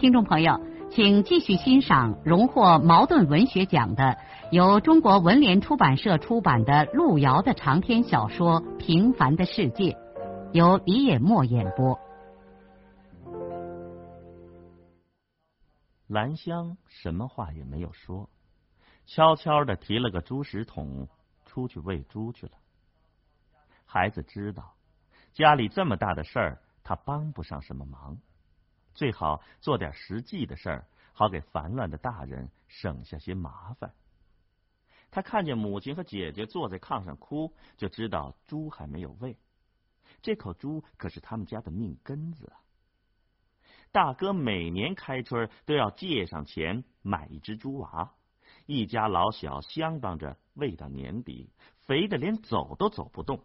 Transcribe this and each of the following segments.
听众朋友，请继续欣赏荣获茅盾文学奖的、由中国文联出版社出版的路遥的长篇小说《平凡的世界》，由李野墨演播。兰香什么话也没有说，悄悄的提了个猪食桶出去喂猪去了。孩子知道家里这么大的事儿，他帮不上什么忙。最好做点实际的事儿，好给烦乱的大人省下些麻烦。他看见母亲和姐姐坐在炕上哭，就知道猪还没有喂。这口猪可是他们家的命根子啊！大哥每年开春都要借上钱买一只猪娃，一家老小相帮着喂到年底，肥的连走都走不动。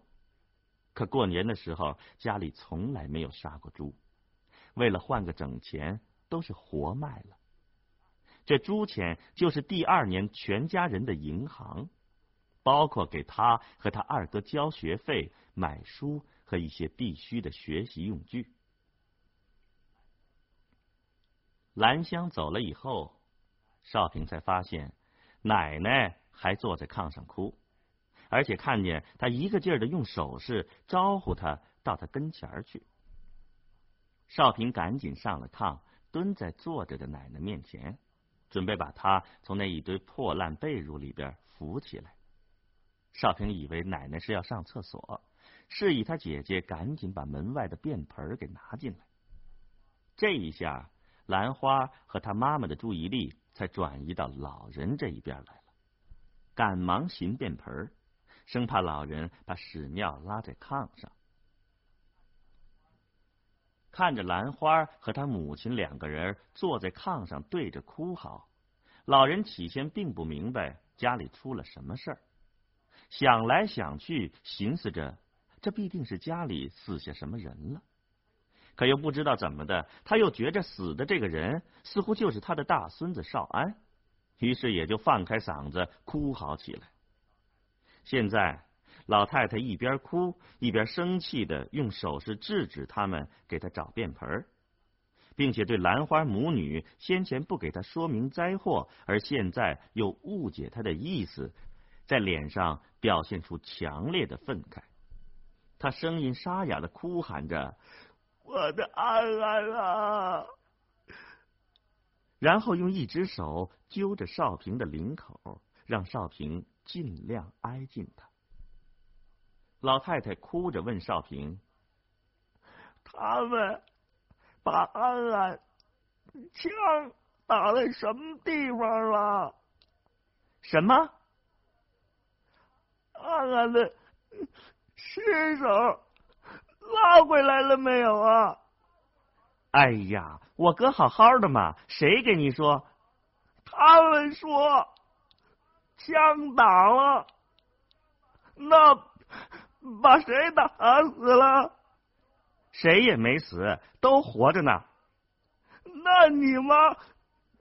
可过年的时候，家里从来没有杀过猪。为了换个整钱，都是活卖了。这猪钱就是第二年全家人的银行，包括给他和他二哥交学费、买书和一些必须的学习用具。兰香走了以后，少平才发现奶奶还坐在炕上哭，而且看见他一个劲儿的用手势招呼他到他跟前去。少平赶紧上了炕，蹲在坐着的奶奶面前，准备把她从那一堆破烂被褥里边扶起来。少平以为奶奶是要上厕所，示意他姐姐赶紧把门外的便盆给拿进来。这一下，兰花和他妈妈的注意力才转移到老人这一边来了，赶忙寻便盆，生怕老人把屎尿拉在炕上。看着兰花和他母亲两个人坐在炕上对着哭嚎，老人起先并不明白家里出了什么事儿，想来想去，寻思着这必定是家里死下什么人了，可又不知道怎么的，他又觉着死的这个人似乎就是他的大孙子少安，于是也就放开嗓子哭嚎起来。现在。老太太一边哭一边生气的用手势制止他们给她找便盆，并且对兰花母女先前不给她说明灾祸，而现在又误解她的意思，在脸上表现出强烈的愤慨。他声音沙哑的哭喊着：“我的安安啊！”然后用一只手揪着少平的领口，让少平尽量挨近他。老太太哭着问少平：“他们把安安枪打在什么地方了？什么？安安的尸首拉回来了没有啊？哎呀，我哥好好的嘛，谁给你说？他们说枪打了，那。”把谁打死了？谁也没死，都活着呢。那你妈、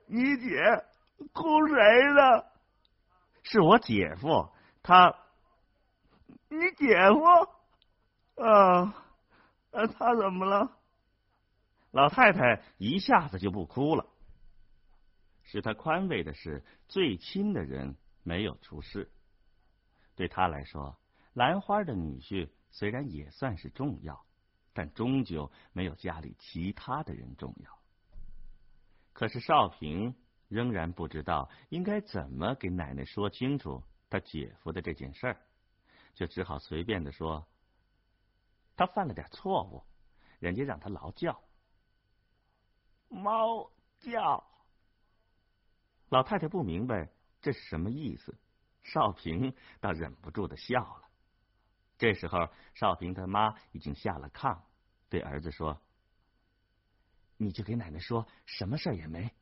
你姐哭谁呢？是我姐夫，他。你姐夫？啊，他怎么了？老太太一下子就不哭了。使他宽慰的是，最亲的人没有出事，对他来说。兰花的女婿虽然也算是重要，但终究没有家里其他的人重要。可是少平仍然不知道应该怎么给奶奶说清楚他姐夫的这件事儿，就只好随便的说：“他犯了点错误，人家让他劳教。”猫叫。老太太不明白这是什么意思，少平倒忍不住的笑了。这时候，少平他妈已经下了炕，对儿子说：“你就给奶奶说，什么事也没，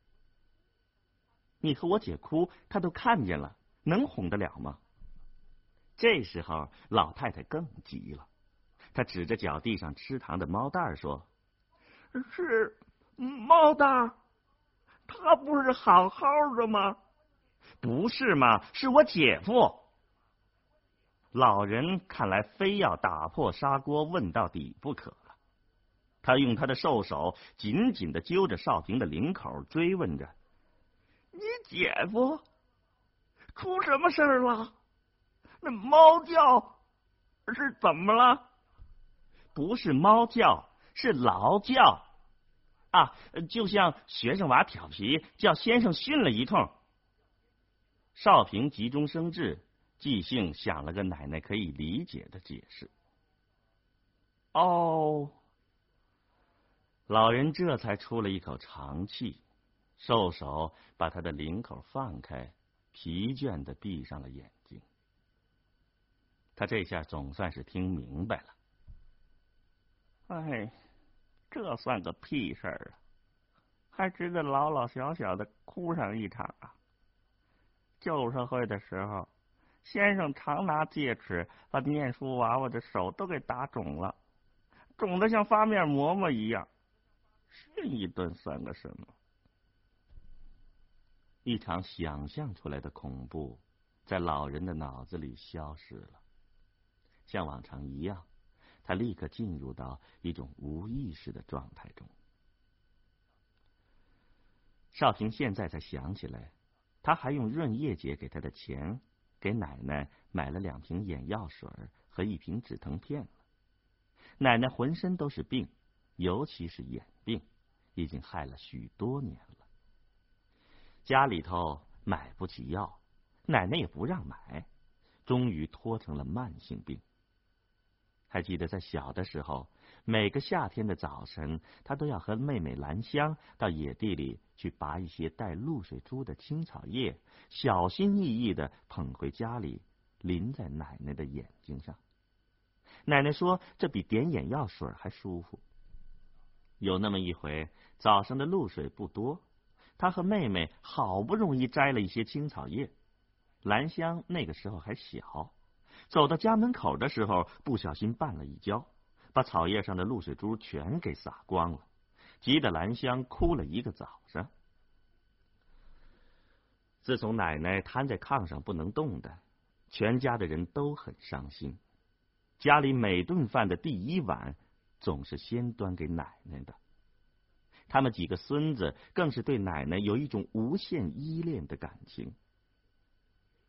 你和我姐哭，他都看见了，能哄得了吗？这时候，老太太更急了，她指着脚地上吃糖的猫蛋儿说：“是猫蛋儿，他不是好好的吗？不是吗？是我姐夫。”老人看来非要打破砂锅问到底不可了，他用他的瘦手紧紧的揪着少平的领口，追问着：“你姐夫出什么事儿了？那猫叫是怎么了？不是猫叫，是劳叫啊！就像学生娃调皮，叫先生训了一通。”少平急中生智。即兴想了个奶奶可以理解的解释。哦，老人这才出了一口长气，瘦手把他的领口放开，疲倦的闭上了眼睛。他这下总算是听明白了。哎，这算个屁事儿啊！还值得老老小小的哭上一场啊！旧社会的时候。先生常拿戒尺把念书娃娃的手都给打肿了，肿的像发面馍馍一样。训一顿算个什么？一场想象出来的恐怖在老人的脑子里消失了，像往常一样，他立刻进入到一种无意识的状态中。少平现在才想起来，他还用润叶姐给他的钱。给奶奶买了两瓶眼药水和一瓶止疼片了。奶奶浑身都是病，尤其是眼病，已经害了许多年了。家里头买不起药，奶奶也不让买，终于拖成了慢性病。还记得在小的时候。每个夏天的早晨，他都要和妹妹兰香到野地里去拔一些带露水珠的青草叶，小心翼翼的捧回家里，淋在奶奶的眼睛上。奶奶说，这比点眼药水还舒服。有那么一回，早上的露水不多，他和妹妹好不容易摘了一些青草叶，兰香那个时候还小，走到家门口的时候，不小心绊了一跤。把草叶上的露水珠全给洒光了，急得兰香哭了一个早上。自从奶奶瘫在炕上不能动的，全家的人都很伤心。家里每顿饭的第一碗总是先端给奶奶的。他们几个孙子更是对奶奶有一种无限依恋的感情。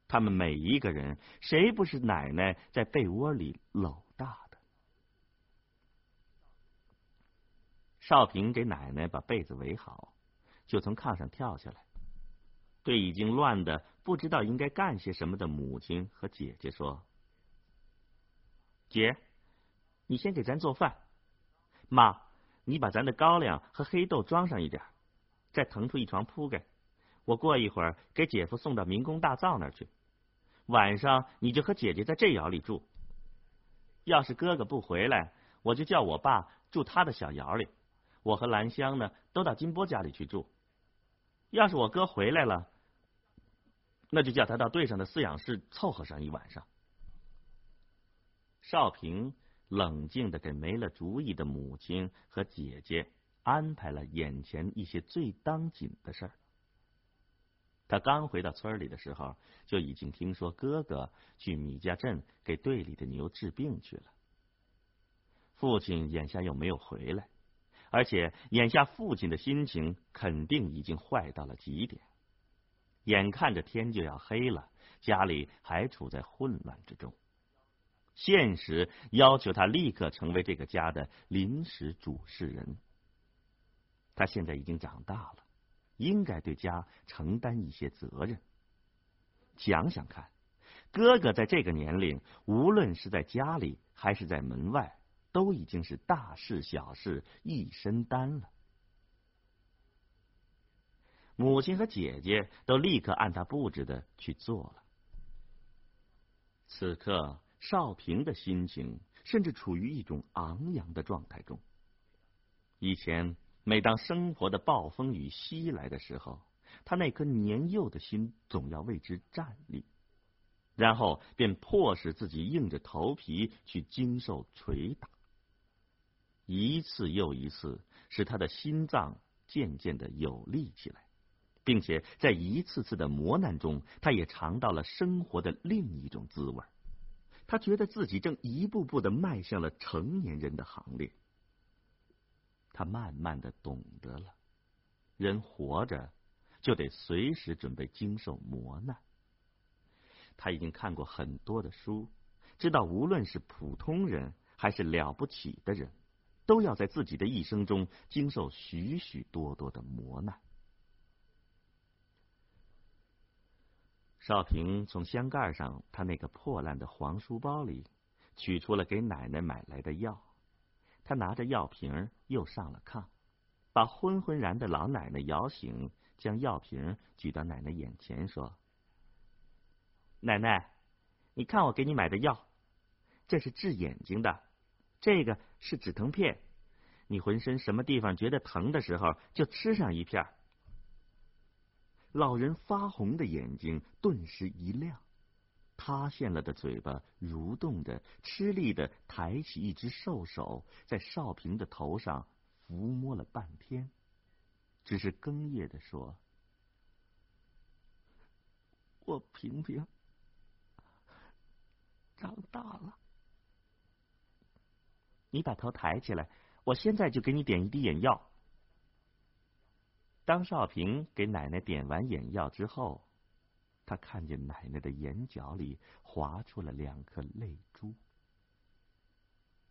他们每一个人，谁不是奶奶在被窝里搂大的？少平给奶奶把被子围好，就从炕上跳下来，对已经乱的不知道应该干些什么的母亲和姐姐说：“姐，你先给咱做饭。妈，你把咱的高粱和黑豆装上一点，再腾出一床铺盖。我过一会儿给姐夫送到民工大灶那儿去。晚上你就和姐姐在这窑里住。要是哥哥不回来，我就叫我爸住他的小窑里。”我和兰香呢，都到金波家里去住。要是我哥回来了，那就叫他到队上的饲养室凑合上一晚上。少平冷静的给没了主意的母亲和姐姐安排了眼前一些最当紧的事儿。他刚回到村里的时候，就已经听说哥哥去米家镇给队里的牛治病去了。父亲眼下又没有回来。而且眼下父亲的心情肯定已经坏到了极点，眼看着天就要黑了，家里还处在混乱之中，现实要求他立刻成为这个家的临时主事人。他现在已经长大了，应该对家承担一些责任。想想看，哥哥在这个年龄，无论是在家里还是在门外。都已经是大事小事一身担了。母亲和姐姐都立刻按他布置的去做了。此刻，少平的心情甚至处于一种昂扬的状态中。以前，每当生活的暴风雨袭来的时候，他那颗年幼的心总要为之站立，然后便迫使自己硬着头皮去经受捶打，一次又一次，使他的心脏渐渐的有力起来，并且在一次次的磨难中，他也尝到了生活的另一种滋味。他觉得自己正一步步的迈向了成年人的行列。他慢慢的懂得了，人活着就得随时准备经受磨难。他已经看过很多的书，知道无论是普通人还是了不起的人，都要在自己的一生中经受许许多多的磨难。少平从箱盖上他那个破烂的黄书包里取出了给奶奶买来的药，他拿着药瓶又上了炕，把昏昏然的老奶奶摇醒，将药瓶举到奶奶眼前，说：“奶奶，你看我给你买的药，这是治眼睛的，这个是止疼片，你浑身什么地方觉得疼的时候，就吃上一片。”老人发红的眼睛顿时一亮，塌陷了的嘴巴蠕动着，吃力的抬起一只瘦手，在少平的头上抚摸了半天，只是哽咽的说：“我平平长大了，你把头抬起来，我现在就给你点一滴眼药。”当少平给奶奶点完眼药之后，他看见奶奶的眼角里滑出了两颗泪珠。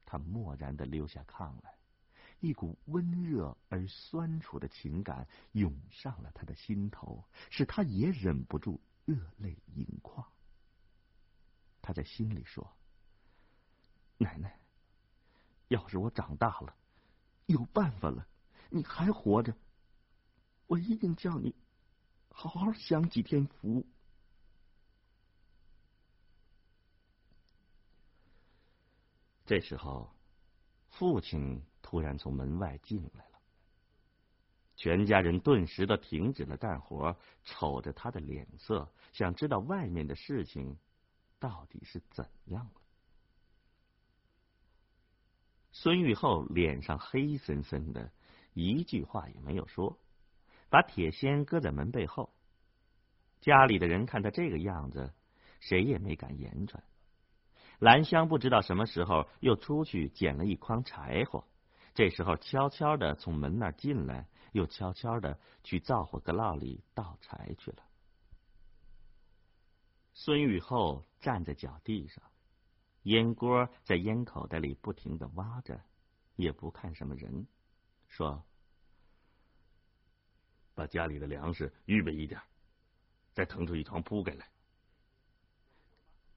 他默然的溜下炕来，一股温热而酸楚的情感涌上了他的心头，使他也忍不住热泪盈眶。他在心里说：“奶奶，要是我长大了，有办法了，你还活着。”我一定叫你好好享几天福。这时候，父亲突然从门外进来了，全家人顿时都停止了干活，瞅着他的脸色，想知道外面的事情到底是怎样了。孙玉厚脸上黑森森的，一句话也没有说。把铁锨搁在门背后，家里的人看他这个样子，谁也没敢言传。兰香不知道什么时候又出去捡了一筐柴火，这时候悄悄的从门那儿进来，又悄悄的去灶火阁烙里倒柴去了。孙玉厚站在脚地上，烟锅在烟口袋里不停的挖着，也不看什么人，说。把家里的粮食预备一点，再腾出一床铺盖来。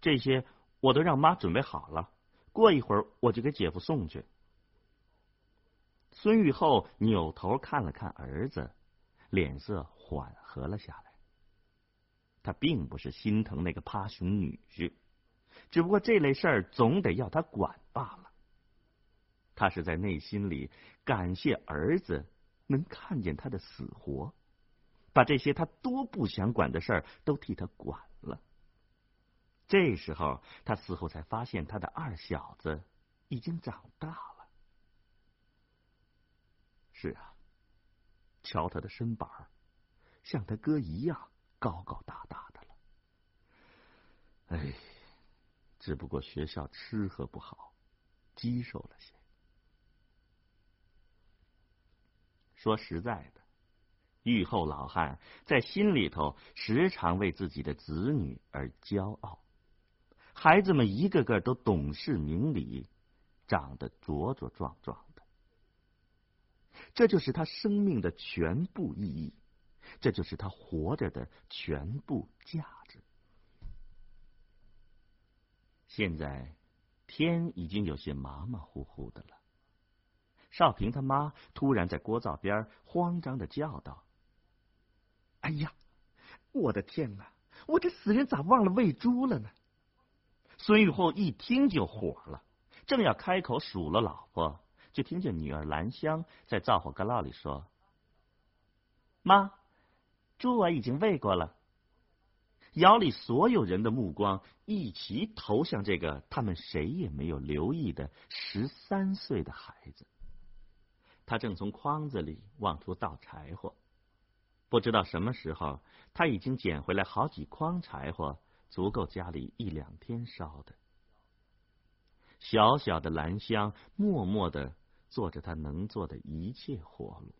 这些我都让妈准备好了，过一会儿我就给姐夫送去。孙玉厚扭头看了看儿子，脸色缓和了下来。他并不是心疼那个趴熊女婿，只不过这类事儿总得要他管罢了。他是在内心里感谢儿子。能看见他的死活，把这些他多不想管的事儿都替他管了。这时候，他似乎才发现他的二小子已经长大了。是啊，瞧他的身板儿，像他哥一样高高大大的了。哎，只不过学校吃喝不好，肌瘦了些。说实在的，玉厚老汉在心里头时常为自己的子女而骄傲。孩子们一个个都懂事明理，长得茁茁壮壮的，这就是他生命的全部意义，这就是他活着的全部价值。现在天已经有些马马虎虎的了。少平他妈突然在锅灶边慌张的叫道：“哎呀，我的天哪！我这死人咋忘了喂猪了呢？”孙玉厚一听就火了，正要开口数落老婆，就听见女儿兰香在灶火旮旯里说：“妈，猪我已经喂过了。窑里所有人的目光一齐投向这个他们谁也没有留意的十三岁的孩子。他正从筐子里往出倒柴火，不知道什么时候，他已经捡回来好几筐柴火，足够家里一两天烧的。小小的兰香默默的做着他能做的一切活路。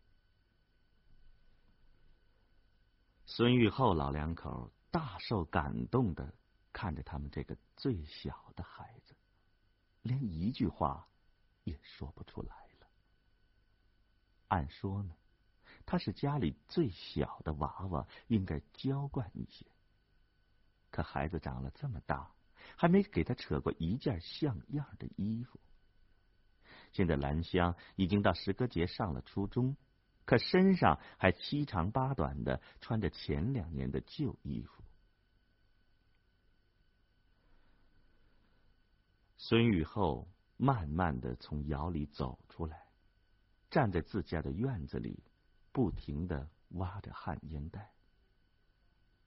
孙玉厚老两口。大受感动的看着他们这个最小的孩子，连一句话也说不出来了。按说呢，他是家里最小的娃娃，应该娇惯一些。可孩子长了这么大，还没给他扯过一件像样的衣服。现在兰香已经到石歌节上了初中，可身上还七长八短的穿着前两年的旧衣服。孙玉厚慢慢的从窑里走出来，站在自家的院子里，不停的挖着旱烟袋。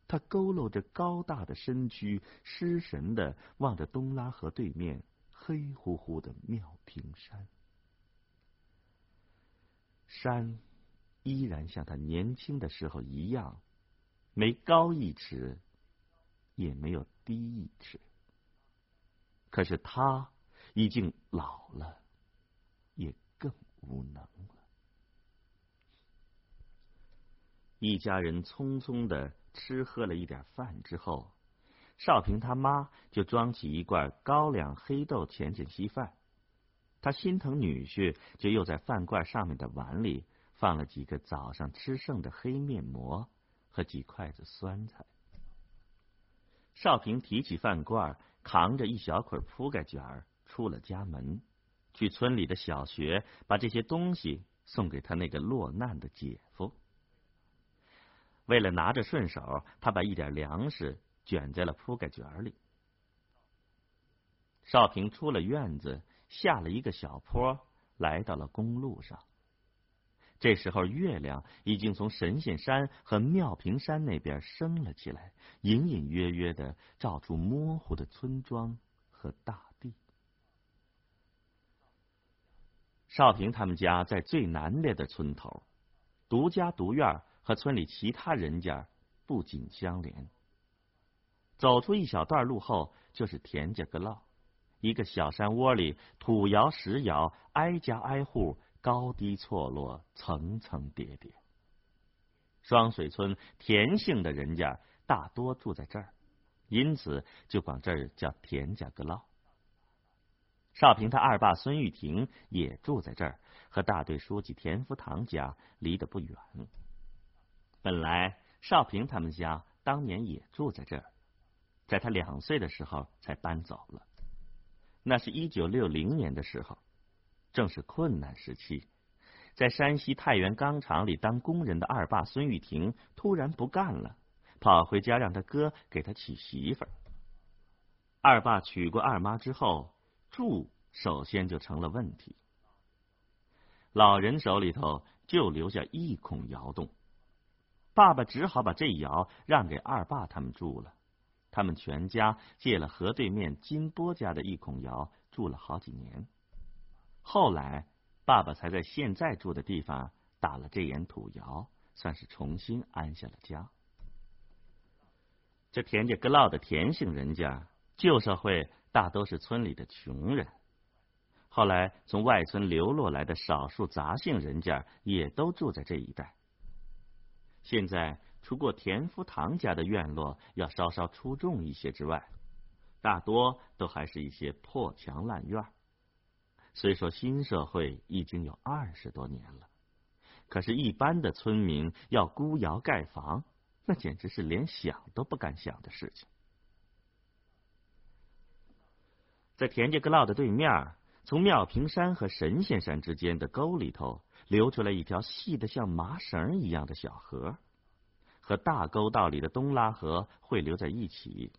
他佝偻着高大的身躯，失神的望着东拉河对面黑乎乎的妙平山。山依然像他年轻的时候一样，没高一尺，也没有低一尺。可是他已经老了，也更无能了。一家人匆匆的吃喝了一点饭之后，少平他妈就装起一罐高粱黑豆钱钱稀饭。他心疼女婿，就又在饭罐上面的碗里放了几个早上吃剩的黑面馍和几筷子酸菜。少平提起饭罐。扛着一小捆铺盖卷儿出了家门，去村里的小学把这些东西送给他那个落难的姐夫。为了拿着顺手，他把一点粮食卷在了铺盖卷里。少平出了院子，下了一个小坡，来到了公路上。这时候，月亮已经从神仙山和妙平山那边升了起来，隐隐约约的照出模糊的村庄和大地。少平他们家在最南边的村头，独家独院，和村里其他人家不紧相连。走出一小段路后，就是田家阁涝，一个小山窝里，土窑石窑，挨家挨户。高低错落，层层叠叠。双水村田姓的人家大多住在这儿，因此就管这儿叫田家阁涝。少平他二爸孙玉婷也住在这儿，和大队书记田福堂家离得不远。本来少平他们家当年也住在这儿，在他两岁的时候才搬走了。那是一九六零年的时候。正是困难时期，在山西太原钢厂里当工人的二爸孙玉婷突然不干了，跑回家让他哥给他娶媳妇儿。二爸娶过二妈之后，住首先就成了问题。老人手里头就留下一孔窑洞，爸爸只好把这窑让给二爸他们住了。他们全家借了河对面金波家的一孔窑住了好几年。后来，爸爸才在现在住的地方打了这眼土窑，算是重新安下了家。这田家阁老的田姓人家，旧社会大都是村里的穷人。后来从外村流落来的少数杂姓人家，也都住在这一带。现在，除过田福堂家的院落要稍稍出众一些之外，大多都还是一些破墙烂院儿。虽说新社会已经有二十多年了，可是，一般的村民要孤窑盖房，那简直是连想都不敢想的事情。在田家阁涝的对面，从妙平山和神仙山之间的沟里头，流出来一条细的像麻绳一样的小河，和大沟道里的东拉河汇流在一起。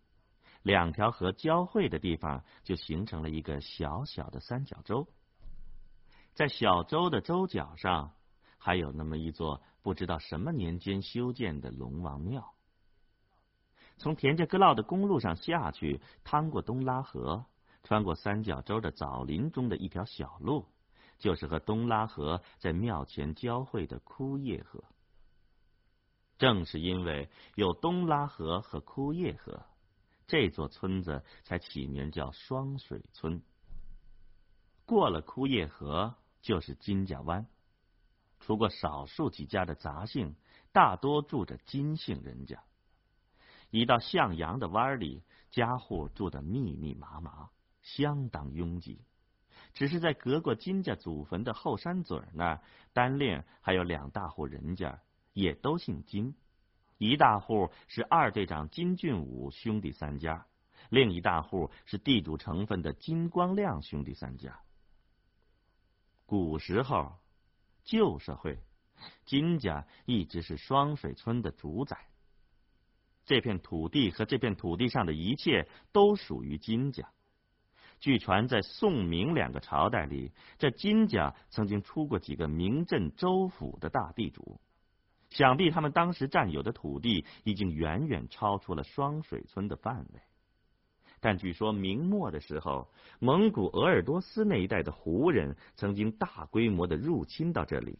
两条河交汇的地方，就形成了一个小小的三角洲。在小洲的洲角上，还有那么一座不知道什么年间修建的龙王庙。从田家阁坳的公路上下去，趟过东拉河，穿过三角洲的枣林中的一条小路，就是和东拉河在庙前交汇的枯叶河。正是因为有东拉河和枯叶河，这座村子才起名叫双水村。过了枯叶河，就是金家湾。除过少数几家的杂姓，大多住着金姓人家。一到向阳的湾里，家户住的密密麻麻，相当拥挤。只是在隔过金家祖坟的后山嘴那儿，单另还有两大户人家。也都姓金，一大户是二队长金俊武兄弟三家，另一大户是地主成分的金光亮兄弟三家。古时候，旧社会，金家一直是双水村的主宰，这片土地和这片土地上的一切都属于金家。据传，在宋明两个朝代里，这金家曾经出过几个名震州府的大地主。想必他们当时占有的土地已经远远超出了双水村的范围，但据说明末的时候，蒙古鄂尔多斯那一带的胡人曾经大规模的入侵到这里，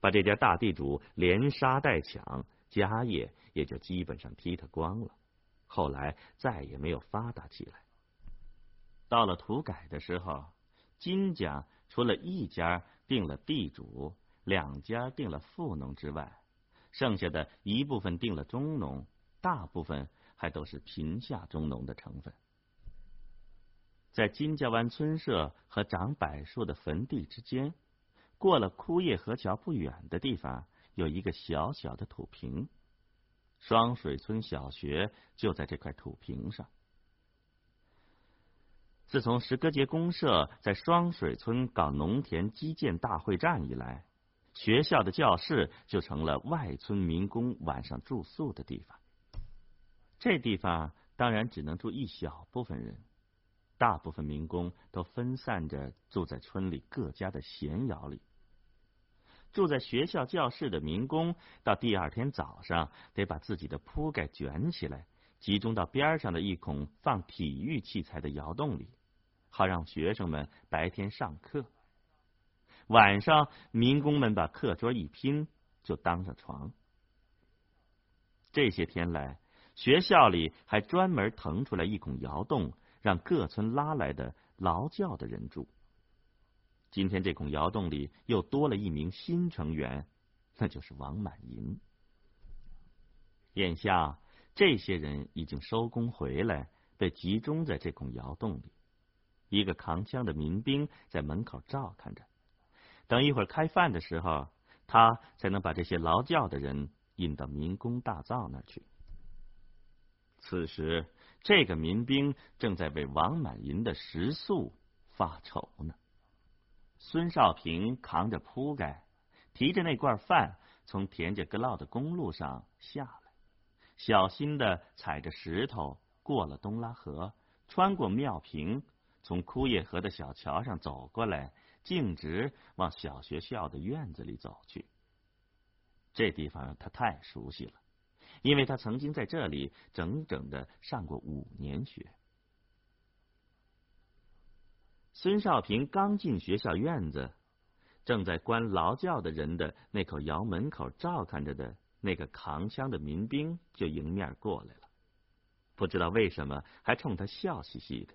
把这家大地主连杀带抢，家业也就基本上踢他光了。后来再也没有发达起来。到了土改的时候，金家除了一家定了地主，两家定了富农之外，剩下的一部分定了中农，大部分还都是贫下中农的成分。在金家湾村社和长柏树的坟地之间，过了枯叶河桥不远的地方，有一个小小的土坪。双水村小学就在这块土坪上。自从石歌节公社在双水村搞农田基建大会战以来。学校的教室就成了外村民工晚上住宿的地方。这地方当然只能住一小部分人，大部分民工都分散着住在村里各家的闲窑里。住在学校教室的民工，到第二天早上得把自己的铺盖卷起来，集中到边上的一孔放体育器材的窑洞里，好让学生们白天上课。晚上，民工们把课桌一拼，就当上床。这些天来，学校里还专门腾出来一孔窑洞，让各村拉来的劳教的人住。今天这孔窑洞里又多了一名新成员，那就是王满银。眼下，这些人已经收工回来，被集中在这孔窑洞里。一个扛枪的民兵在门口照看着。等一会儿开饭的时候，他才能把这些劳教的人引到民工大灶那儿去。此时，这个民兵正在为王满银的食宿发愁呢。孙少平扛着铺盖，提着那罐饭，从田家阁坳的公路上下来，小心的踩着石头过了东拉河，穿过庙坪，从枯叶河的小桥上走过来。径直往小学校的院子里走去。这地方他太熟悉了，因为他曾经在这里整整的上过五年学。孙少平刚进学校院子，正在关劳教的人的那口窑门口照看着的那个扛枪的民兵就迎面过来了，不知道为什么还冲他笑嘻嘻的。